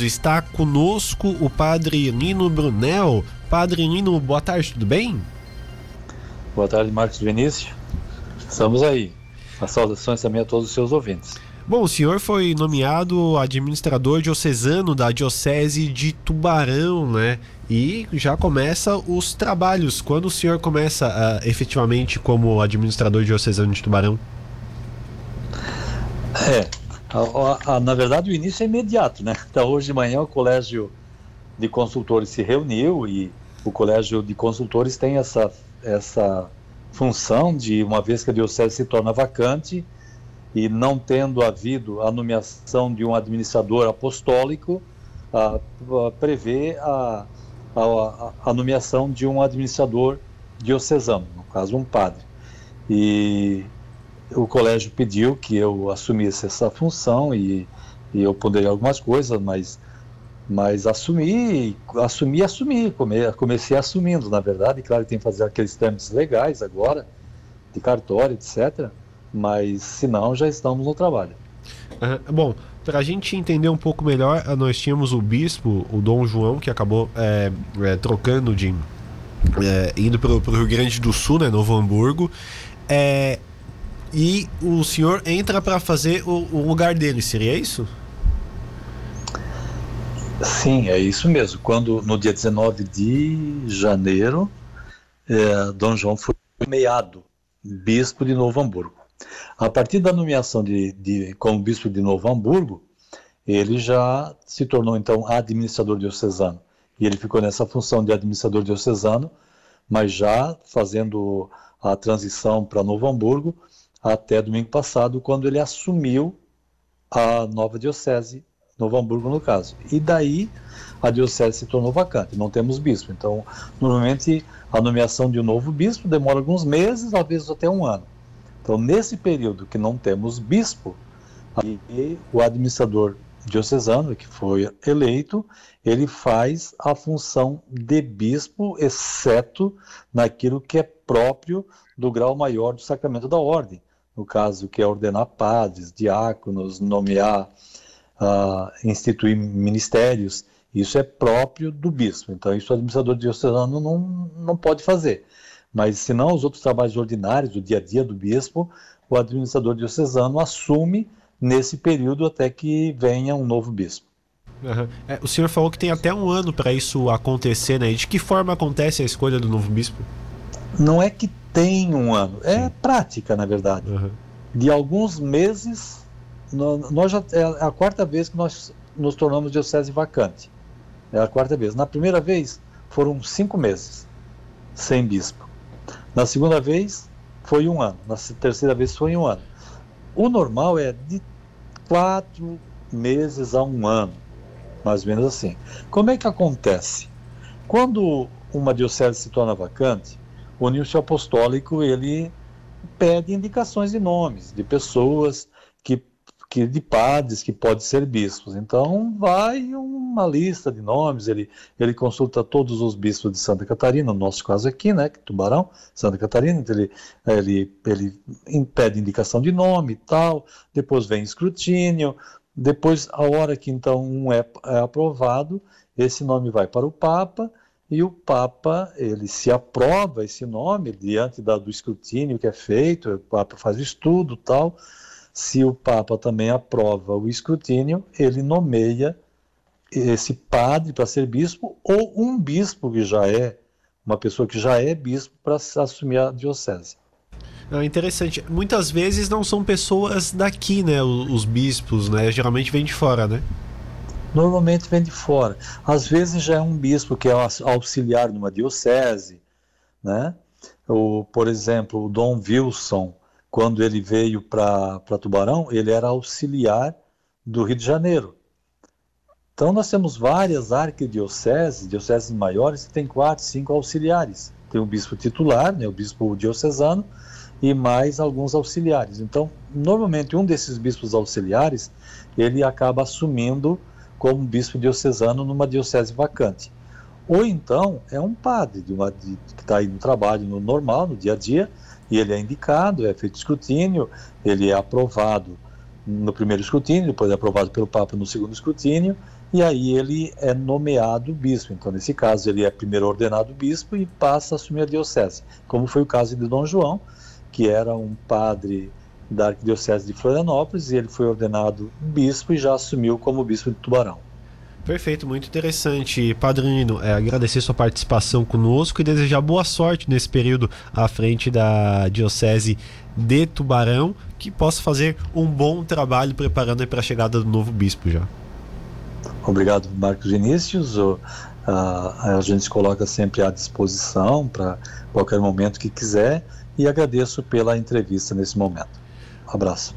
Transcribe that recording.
Está conosco o padre Nino Brunel. Padre Nino, boa tarde, tudo bem? Boa tarde, Marcos Vinícius. Estamos aí. As saudações também a todos os seus ouvintes. Bom, o senhor foi nomeado administrador diocesano da Diocese de Tubarão, né? E já começa os trabalhos. Quando o senhor começa uh, efetivamente como administrador diocesano de Tubarão? É, a, a, na verdade, o início é imediato, né? Então, hoje de manhã, o Colégio de Consultores se reuniu e o Colégio de Consultores tem essa, essa função de, uma vez que a Diocese se torna vacante e não tendo havido a nomeação de um administrador apostólico, a, a prever a, a, a nomeação de um administrador diocesano, no caso, um padre. E o colégio pediu que eu assumisse essa função e, e eu poderia algumas coisas, mas mas assumi, assumi, assumi, come, comecei assumindo, na verdade, claro que tem que fazer aqueles trâmites legais agora, de cartório, etc., mas se não, já estamos no trabalho. Uhum. Bom, para a gente entender um pouco melhor, nós tínhamos o bispo, o Dom João, que acabou é, é, trocando de. É, indo para o Rio Grande do Sul, né, Novo Hamburgo. É, e o senhor entra para fazer o, o, lugar dele, seria isso? Sim, é isso mesmo. Quando no dia 19 de janeiro, é, Dom João foi nomeado bispo de Novo Hamburgo. A partir da nomeação de, de, como bispo de Novo Hamburgo, ele já se tornou então administrador diocesano. E ele ficou nessa função de administrador diocesano, mas já fazendo a transição para Novo Hamburgo, até domingo passado, quando ele assumiu a nova diocese, Novo Hamburgo no caso. E daí a diocese se tornou vacante, não temos bispo. Então, normalmente a nomeação de um novo bispo demora alguns meses, às vezes até um ano. Então, nesse período que não temos bispo, aí, o administrador diocesano que foi eleito, ele faz a função de bispo, exceto naquilo que é próprio do grau maior do sacramento da ordem no caso, que é ordenar padres, diáconos, nomear, uh, instituir ministérios, isso é próprio do bispo. Então, isso o administrador diocesano não, não pode fazer. Mas, se não, os outros trabalhos ordinários, do dia a dia do bispo, o administrador diocesano assume nesse período até que venha um novo bispo. Uhum. É, o senhor falou que tem até um ano para isso acontecer, né? De que forma acontece a escolha do novo bispo? Não é que tem um ano. É Sim. prática, na verdade. Uhum. De alguns meses, nós já, é a quarta vez que nós nos tornamos diocese vacante. É a quarta vez. Na primeira vez, foram cinco meses sem bispo. Na segunda vez, foi um ano. Na terceira vez, foi um ano. O normal é de quatro meses a um ano, mais ou menos assim. Como é que acontece? Quando uma diocese se torna vacante, o Nício Apostólico ele pede indicações de nomes, de pessoas que, que de padres que podem ser bispos. Então vai uma lista de nomes, ele, ele consulta todos os bispos de Santa Catarina, no nosso caso aqui, né, Tubarão, Santa Catarina, então ele, ele, ele pede indicação de nome e tal, depois vem escrutínio, depois a hora que então um é, é aprovado, esse nome vai para o Papa, e o Papa ele se aprova esse nome diante da, do escrutínio que é feito, o Papa faz o estudo tal. Se o Papa também aprova o escrutínio, ele nomeia esse padre para ser bispo ou um bispo que já é uma pessoa que já é bispo para assumir a diocese. É interessante. Muitas vezes não são pessoas daqui, né? Os bispos, né? Geralmente vêm de fora, né? Normalmente vem de fora. Às vezes já é um bispo que é auxiliar numa diocese, né? O, por exemplo, o Dom Wilson, quando ele veio para Tubarão, ele era auxiliar do Rio de Janeiro. Então nós temos várias arquidioceses, dioceses maiores, que tem quatro, cinco auxiliares. Tem o bispo titular, né, o bispo diocesano, e mais alguns auxiliares. Então, normalmente um desses bispos auxiliares, ele acaba assumindo como bispo diocesano numa diocese vacante. Ou então é um padre de uma, de, que está aí no trabalho no normal, no dia a dia, e ele é indicado, é feito escrutínio, ele é aprovado no primeiro escrutínio, depois é aprovado pelo Papa no segundo escrutínio, e aí ele é nomeado bispo. Então, nesse caso, ele é primeiro ordenado bispo e passa a assumir a diocese, como foi o caso de Dom João, que era um padre da Arquidiocese de Florianópolis, e ele foi ordenado bispo e já assumiu como bispo de Tubarão. Perfeito, muito interessante. Padrino, é, agradecer sua participação conosco e desejar boa sorte nesse período à frente da Diocese de Tubarão, que possa fazer um bom trabalho preparando para a chegada do novo bispo já. Obrigado, Marcos Vinícius. O, a, a gente coloca sempre à disposição para qualquer momento que quiser e agradeço pela entrevista nesse momento. Abraço.